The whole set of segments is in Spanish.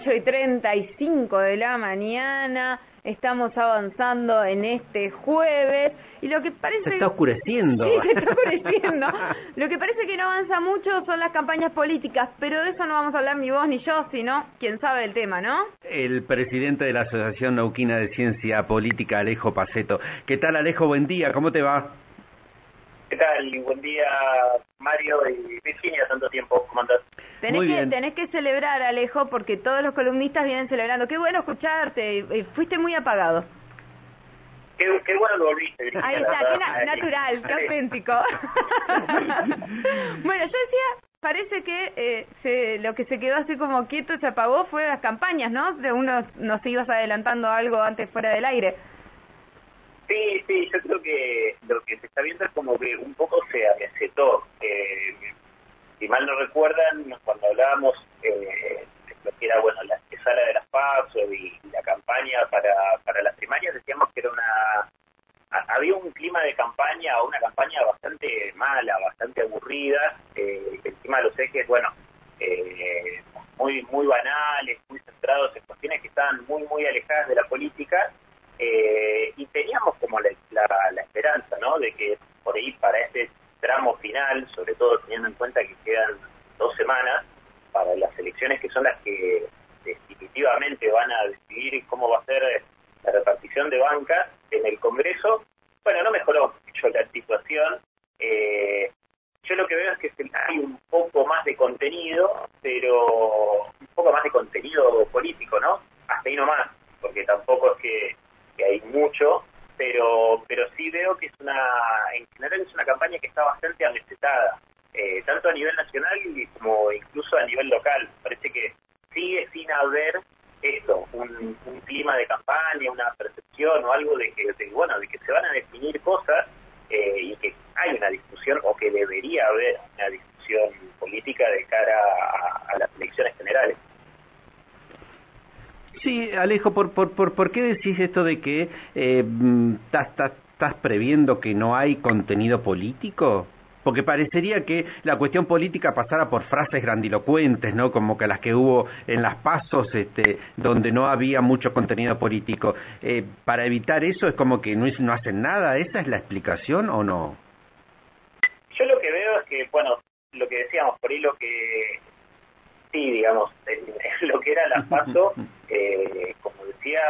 8 y 35 de la mañana. Estamos avanzando en este jueves y lo que parece... Se está oscureciendo. Sí, se está oscureciendo. lo que parece que no avanza mucho son las campañas políticas, pero de eso no vamos a hablar ni vos ni yo, sino quien sabe el tema, ¿no? El presidente de la Asociación Nauquina de Ciencia Política, Alejo Paceto. ¿Qué tal, Alejo? Buen día, ¿cómo te va? ¿Qué tal? Buen día, Mario y Virginia, tanto tiempo, ¿cómo andás? Tenés que, tenés que celebrar, Alejo, porque todos los columnistas vienen celebrando. Qué bueno escucharte, fuiste muy apagado. Qué, qué bueno volviste, Virginia. Ahí está, qué na- natural, qué auténtico. bueno, yo decía, parece que eh, se- lo que se quedó así como quieto, se apagó, fue las campañas, ¿no? De uno nos ibas adelantando algo antes fuera del aire. Sí, sí, yo creo que lo que se está viendo es como que un poco se amesetó. Eh, si mal no recuerdan, cuando hablábamos eh, de lo que era, bueno, la antesala de las PASO y, la campaña para, para las primarias, decíamos que era una... ha- Había un clima de campaña, una campaña bastante mala, bastante aburrida, eh, encima los ejes, bueno, eh, muy muy banales, muy centrados en cuestiones que estaban muy, muy alejadas de la política, eh, y teníamos como la, la- la esperanza, ¿no? De que por ahí para este tramo final, sobre todo teniendo en cuenta que quedan dos semanas para las elecciones que son las que definitivamente van a decidir cómo va a ser la repartición de bancas en el Congreso, bueno, no mejoró mucho la situación. Eh, yo lo que veo es que hay un poco más de contenido, pero un poco más de contenido político, ¿no? Hasta ahí nomás, porque tampoco es que hay mucho, pero pero sí veo que es una, en general es una campaña que está bastante amesetada, eh, tanto a nivel nacional como incluso a nivel local. Parece que sigue sin haber esto, un, un clima de campaña, una percepción o algo de que, bueno, de que se van a definir cosas eh, y que hay una discusión o que debería haber una discusión política de cara a las elecciones generales. Sí, Alejo, ¿por, por, por, por qué decís esto de que eh, estás previendo que no hay contenido político? Porque parecería que la cuestión política pasara por frases grandilocuentes, ¿no? Como que las que hubo en las pasos, este, donde no había mucho contenido político. Eh, para evitar eso es como que no, no hacen nada. ¿Esa es la explicación o no? Yo lo que veo es que, bueno, lo que decíamos, por ahí lo que, sí, digamos, en, en lo que era la paso, eh, como decía,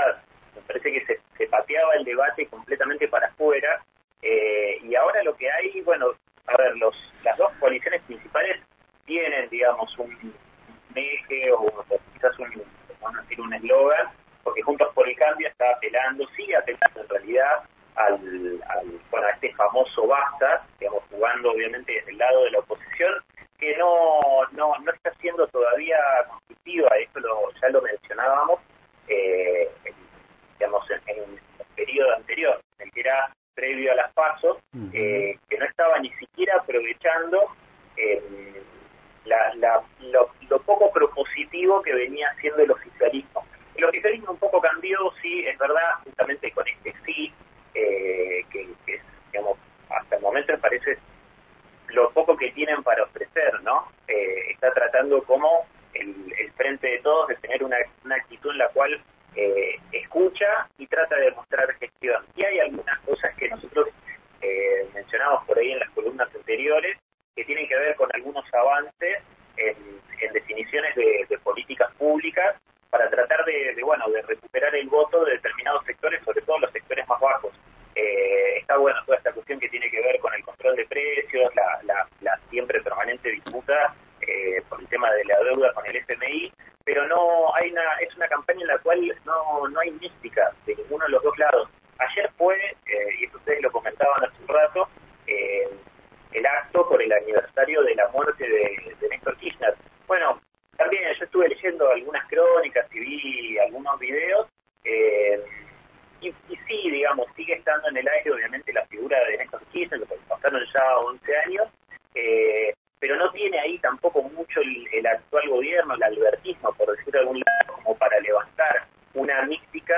me parece que se, se pateaba el debate completamente para afuera, eh, y ahora lo que hay, bueno, a ver, los, las dos coaliciones principales tienen, digamos, un, un eje o, o quizás un, vamos a decir, un eslogan, porque Juntos por el Cambio está apelando, sigue apelando en realidad al, al bueno, a este famoso basta, digamos, jugando obviamente desde el lado de la oposición, que no, no, no está siendo todavía constructiva, esto lo, ya lo mencionábamos, eh, en, digamos, en, en el periodo anterior, en el que era previo a las pasos, eh, que no estaba ni siquiera aprovechando eh, la, la- lo, lo poco propositivo que venía haciendo el oficialismo. El oficialismo un poco cambió, sí, es verdad, justamente con este sí, eh, que, que es, digamos, hasta el momento me parece lo poco que tienen para ofrecer, ¿no? Eh, está tratando como el, frente de todos de tener una, una actitud en la cual eh, escucha y trata de mostrar gestión. Y hay algunas cosas que nosotros eh, mencionamos por ahí en las columnas anteriores que tienen que ver con algunos avances en, en definiciones de, de políticas públicas para tratar de, de, bueno de recuperar el voto de determinados sectores, sobre todo los sectores más bajos. Eh, está bueno toda esta cuestión que tiene que ver con el control de precios, la, la, la siempre permanente disputa eh, por el tema de la deuda con el FMI, pero no hay es una campaña en la cual no, no hay mística de ninguno de los dos lados. Ayer fue, eh, y ustedes lo comentaban hace un rato, eh, el acto por el aniversario de la muerte de, de Néstor Kirchner. Bueno, también yo estuve leyendo algunas crónicas y vi algunos videos, eh, y, sí, digamos, sigue estando en el aire obviamente la figura de Néstor Kirchner, porque pasaron ya 11 años, eh, pero no tiene ahí tampoco mucho el, el gobierno, el albertismo, por decirlo de algún lado, como para levantar una mística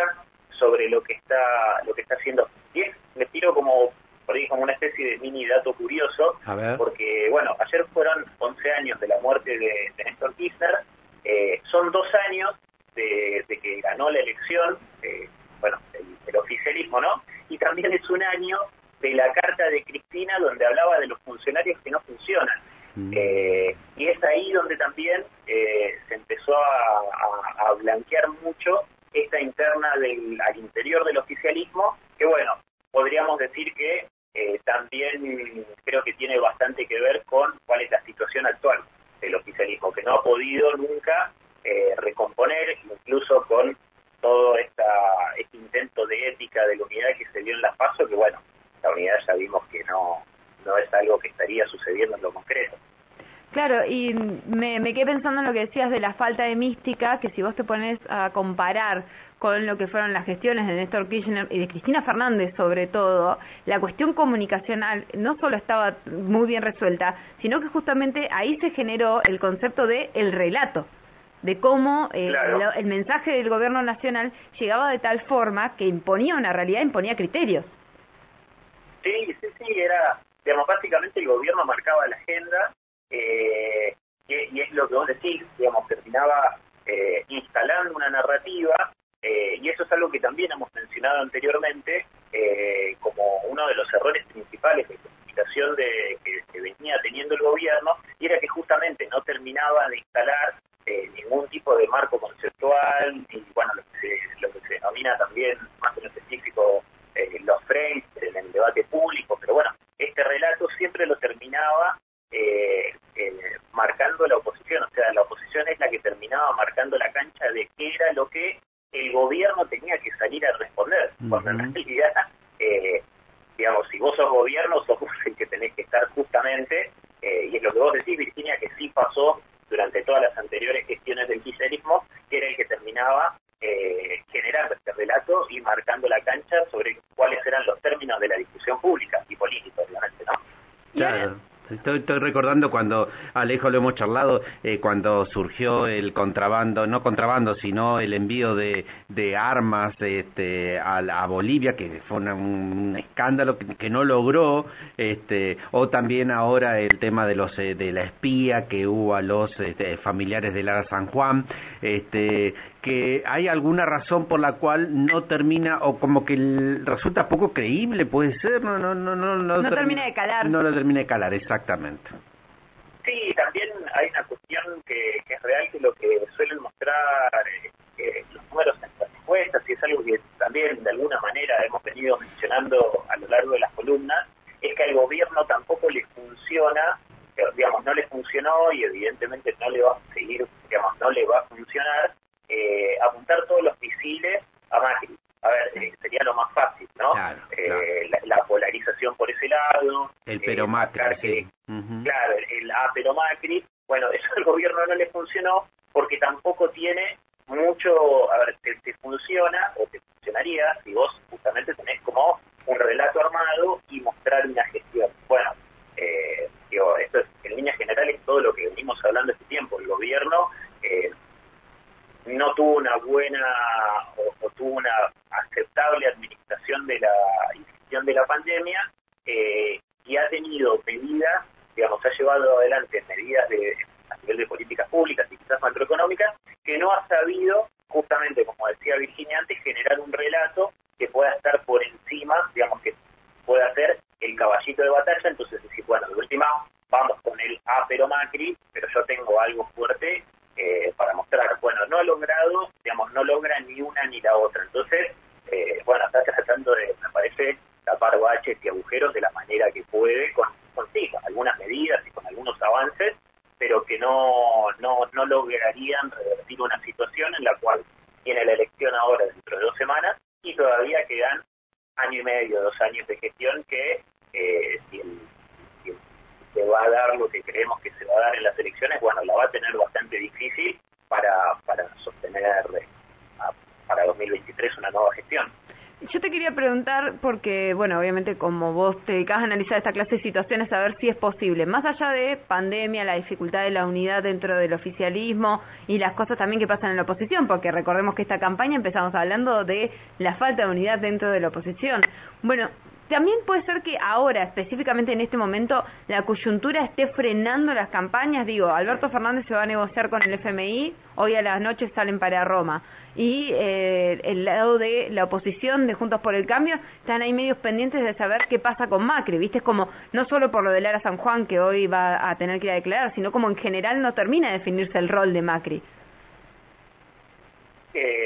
sobre lo que está lo que está haciendo. Y es, me tiro como por ahí como una especie de mini dato curioso, porque bueno, ayer fueron 11 años de la muerte de, de Néstor Kirchner, eh, son dos años de, que ganó la elección, eh, bueno, el, oficialismo, ¿no? Y también es un año de la carta de Cristina donde hablaba de los funcionarios que no funcionan. Mm. Eh, y es ahí donde también eh, se empezó a, blanquear mucho esta interna al interior del oficialismo, que bueno, podríamos decir que eh, también creo que tiene bastante que ver con cuál es la situación actual del oficialismo, que no ha podido nunca recomponer, incluso con todo este intento de ética de la unidad que se dio en las pasos, que bueno, la unidad ya vimos que no, no es algo que estaría sucediendo en lo concreto. Claro, y me, me quedé pensando en lo que decías de la falta de mística, que si vos te pones a comparar con lo que fueron las gestiones de Néstor Kirchner y de Cristina Fernández sobre todo, la cuestión comunicacional no solo estaba muy bien resuelta, sino que justamente ahí se generó el concepto de el relato, de cómo eh, el mensaje del gobierno nacional llegaba de tal forma que imponía una realidad, imponía criterios. Sí, sí, sí, era, digamos, básicamente el gobierno marcaba la agenda eh, y, es lo que vos decís, digamos, terminaba eh, instalando una narrativa eh, y eso es algo que también hemos mencionado anteriormente como uno de los errores principales de comunicación de, que, venía teniendo el gobierno y era que justamente no terminaba de instalar ningún tipo de marco conceptual y bueno lo que se, lo que se denomina también más en específico los frames en el debate público pero bueno este relato siempre lo terminaba eh, eh, marcando la oposición, o sea, la oposición es la que terminaba marcando la cancha de qué era lo que el gobierno tenía que salir a cuando en realidad, eh, digamos, si vos sos gobierno, sos el que tenés que estar justamente, eh, y es lo que vos decís, Virginia, que sí pasó durante todas las anteriores gestiones del kirchnerismo, que era el que terminaba eh, generando este relato y marcando la cancha sobre cuáles eran los términos de la discusión pública y política, obviamente, ¿no? Claro. Estoy, recordando cuando, Alejo, lo hemos charlado, eh, cuando surgió el contrabando, no contrabando, sino el envío de, armas este, a, Bolivia, que fue un escándalo que, no logró, este, o también ahora el tema de los eh, de la espía que hubo a los este, familiares de Lara San Juan, que hay alguna razón por la cual no termina o como que resulta poco creíble, puede ser, no no no no no, termina de calar. No lo termina de calar, exactamente. Sí, también hay una cuestión que, es real que lo que suelen mostrar eh, los números en las encuestas y es algo que también de alguna manera hemos venido mencionando a lo largo de las columnas, es que al gobierno tampoco le funciona digamos, no le funcionó y evidentemente no le va a seguir, digamos, no le va a funcionar eh, apuntar todos los misiles a Macri. A ver, eh, sería lo más fácil, ¿no? Eh, la, polarización por ese lado. El pero Macri, Claro, el, A pero Macri. Bueno, eso al gobierno no le funcionó porque tampoco tiene mucho, a ver, te, funciona o te funcionaría si vos justamente tenés como un relato armado y mostrar una gestión. Bueno, digo, esto es en líneas generales todo lo que venimos hablando este tiempo. El gobierno no tuvo una buena o, tuvo una aceptable administración de la gestión de la pandemia eh, y ha tenido medidas, digamos, ha llevado adelante medidas de, a nivel de políticas públicas y quizás macroeconómicas que no ha sabido, justamente como decía Virginia antes, generar un relato que pueda estar por encima, digamos, que pueda ser el caballito de batalla, entonces decir, bueno, de última vamos con el A pero Macri, pero yo tengo algo fuerte eh, para mostrar, bueno, no ha logrado, digamos, no logra ni una ni la otra. Entonces, eh, bueno, está tratando de, me parece, tapar baches y agujeros de la manera que puede, con, con sí, con algunas medidas y con algunos avances, pero que no, no, no lograrían revertir una situación en la cual tiene la elección ahora dentro de dos semanas y todavía quedan año y medio, dos años de gestión que eh, si el se va a dar lo que creemos que se va a dar en las elecciones, bueno, la va a tener bastante difícil para, para sostener eh, para 2023 una nueva gestión. Yo te quería preguntar, porque, bueno, obviamente como vos te dedicas a analizar esta clase de situaciones, a ver si es posible, más allá de pandemia, la dificultad de la unidad dentro del oficialismo y las cosas también que pasan en la oposición, porque recordemos que esta campaña empezamos hablando de la falta de unidad dentro de la oposición. Bueno, también puede ser que ahora, específicamente en este momento, la coyuntura esté frenando las campañas. Digo, Alberto Fernández se va a negociar con el FMI, hoy a las noches salen para Roma. Y eh, el lado de la oposición de Juntos por el Cambio están ahí medios pendientes de saber qué pasa con Macri. ¿Viste? Como, no solo por lo de Lara San Juan, que hoy va a tener que ir a declarar, sino como en general no termina de definirse el rol de Macri. Eh.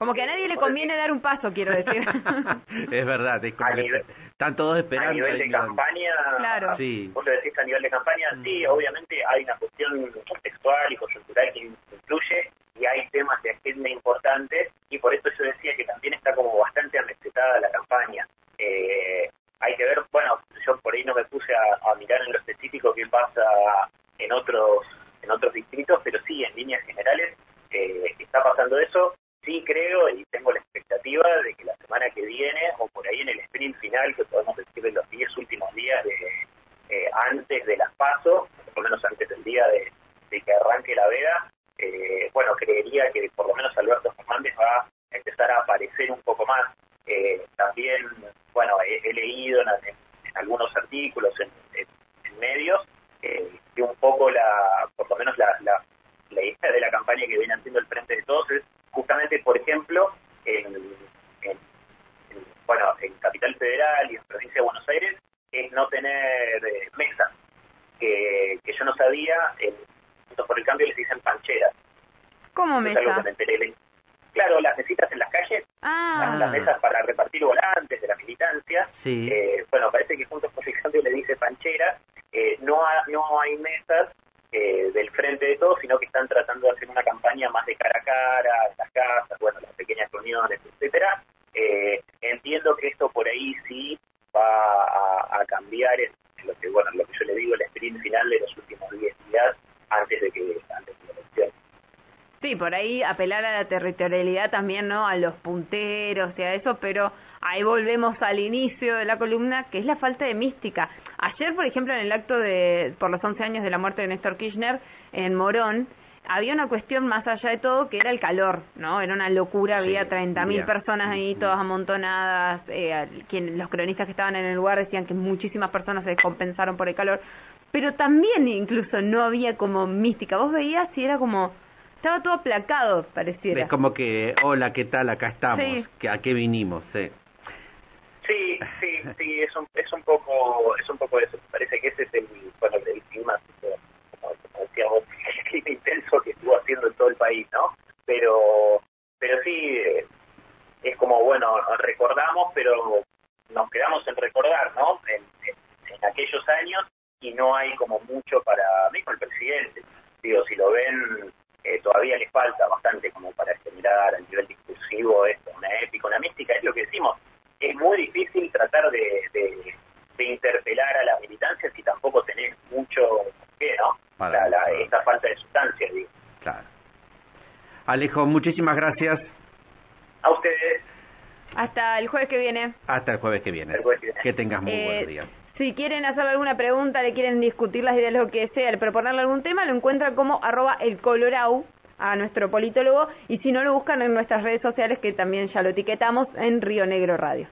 Como que a nadie le conviene dar un paso, quiero decir. es verdad, es como que están todos esperando. A nivel de campaña, claro. sí. vos lo decís a nivel de campaña, sí, mm. obviamente hay una cuestión contextual y coyuntural que influye y hay temas de agenda importantes y por eso yo decía que también está como bastante amesetada la campaña. Eh, hay que ver, bueno, yo por ahí no me puse a, a mirar en lo específico qué pasa en otros en otros distritos, pero sí, en líneas generales eh, está pasando eso. Sí creo y tengo la expectativa de que la semana que viene, o por ahí en el sprint final, que podemos decir en los 10 últimos días de, eh, antes de las pasos, por lo menos antes del día de, que arranque la veda, eh, bueno, creería que por lo menos Alberto Fernández va a empezar a aparecer un poco más. Eh, también, bueno, he, leído en, algunos artículos en, medios que un poco la, por lo menos la, la la idea de la campaña que viene haciendo el Frente de Todos es justamente, por ejemplo, en, bueno, en Capital Federal y en Provincia de Buenos Aires, es no tener eh, mesas, que, que yo no sabía, en por el cambio les dicen pancheras. ¿Cómo mesas? Claro, las mesitas en las calles, ah. las, mesas para repartir volantes de la militancia. Eh, bueno, parece que Juntos por el Cambio le dice pancheras. Eh, no, no hay mesas eh, del frente de todo, sino que están tratando de hacer una campaña más de cara a cara, las casas, bueno, las pequeñas reuniones, etcétera. Eh, entiendo que esto por ahí sí va a, cambiar en, lo que bueno, lo que yo le digo, el sprint final de los últimos 10 días antes de que antes de la elección. Sí, por ahí apelar a la territorialidad también, ¿no? A los punteros y a eso, pero ahí volvemos al inicio de la columna, que es la falta de mística. Ayer, por ejemplo, en el acto de por los 11 años de la muerte de Néstor Kirchner en Morón, había una cuestión más allá de todo que era el calor, ¿no? Era una locura, había 30.000 personas ahí todas amontonadas, eh, quien, los cronistas que estaban en el lugar decían que muchísimas personas se descompensaron por el calor, pero también incluso no había como mística, vos veías y era como estaba todo aplacado, pareciera. Es como que, hola, ¿qué tal? Acá estamos. ¿A qué vinimos? Sí. Sí, sí, sí, es un, es un poco, es un poco eso. Parece que ese es el, bueno, el clima, como, decíamos, el clima intenso que estuvo haciendo en todo el país, ¿no? Pero, pero sí, es como, bueno, recordamos, pero nos quedamos en recordar, ¿no? En, en aquellos años y no hay como mucho para, mismo el presidente. Digo, si lo ven eh, todavía le falta bastante como para generar a nivel discursivo esto, una épica, una mística, es lo que decimos. Es muy difícil tratar de, de, interpelar a la militancia si tampoco tenés mucho, ¿qué, no? Para, la, esta falta de sustancia, digo. Claro. Alejo, muchísimas gracias. A ustedes. Hasta el jueves que viene. Hasta el jueves que viene. Que, tengas muy buen eh, día. Si quieren hacer alguna pregunta, le quieren discutir las ideas, lo que sea, el proponerle algún tema, lo encuentran como arroba el colorau a nuestro politólogo y si no lo buscan en nuestras redes sociales que también ya lo etiquetamos en Río Negro Radio.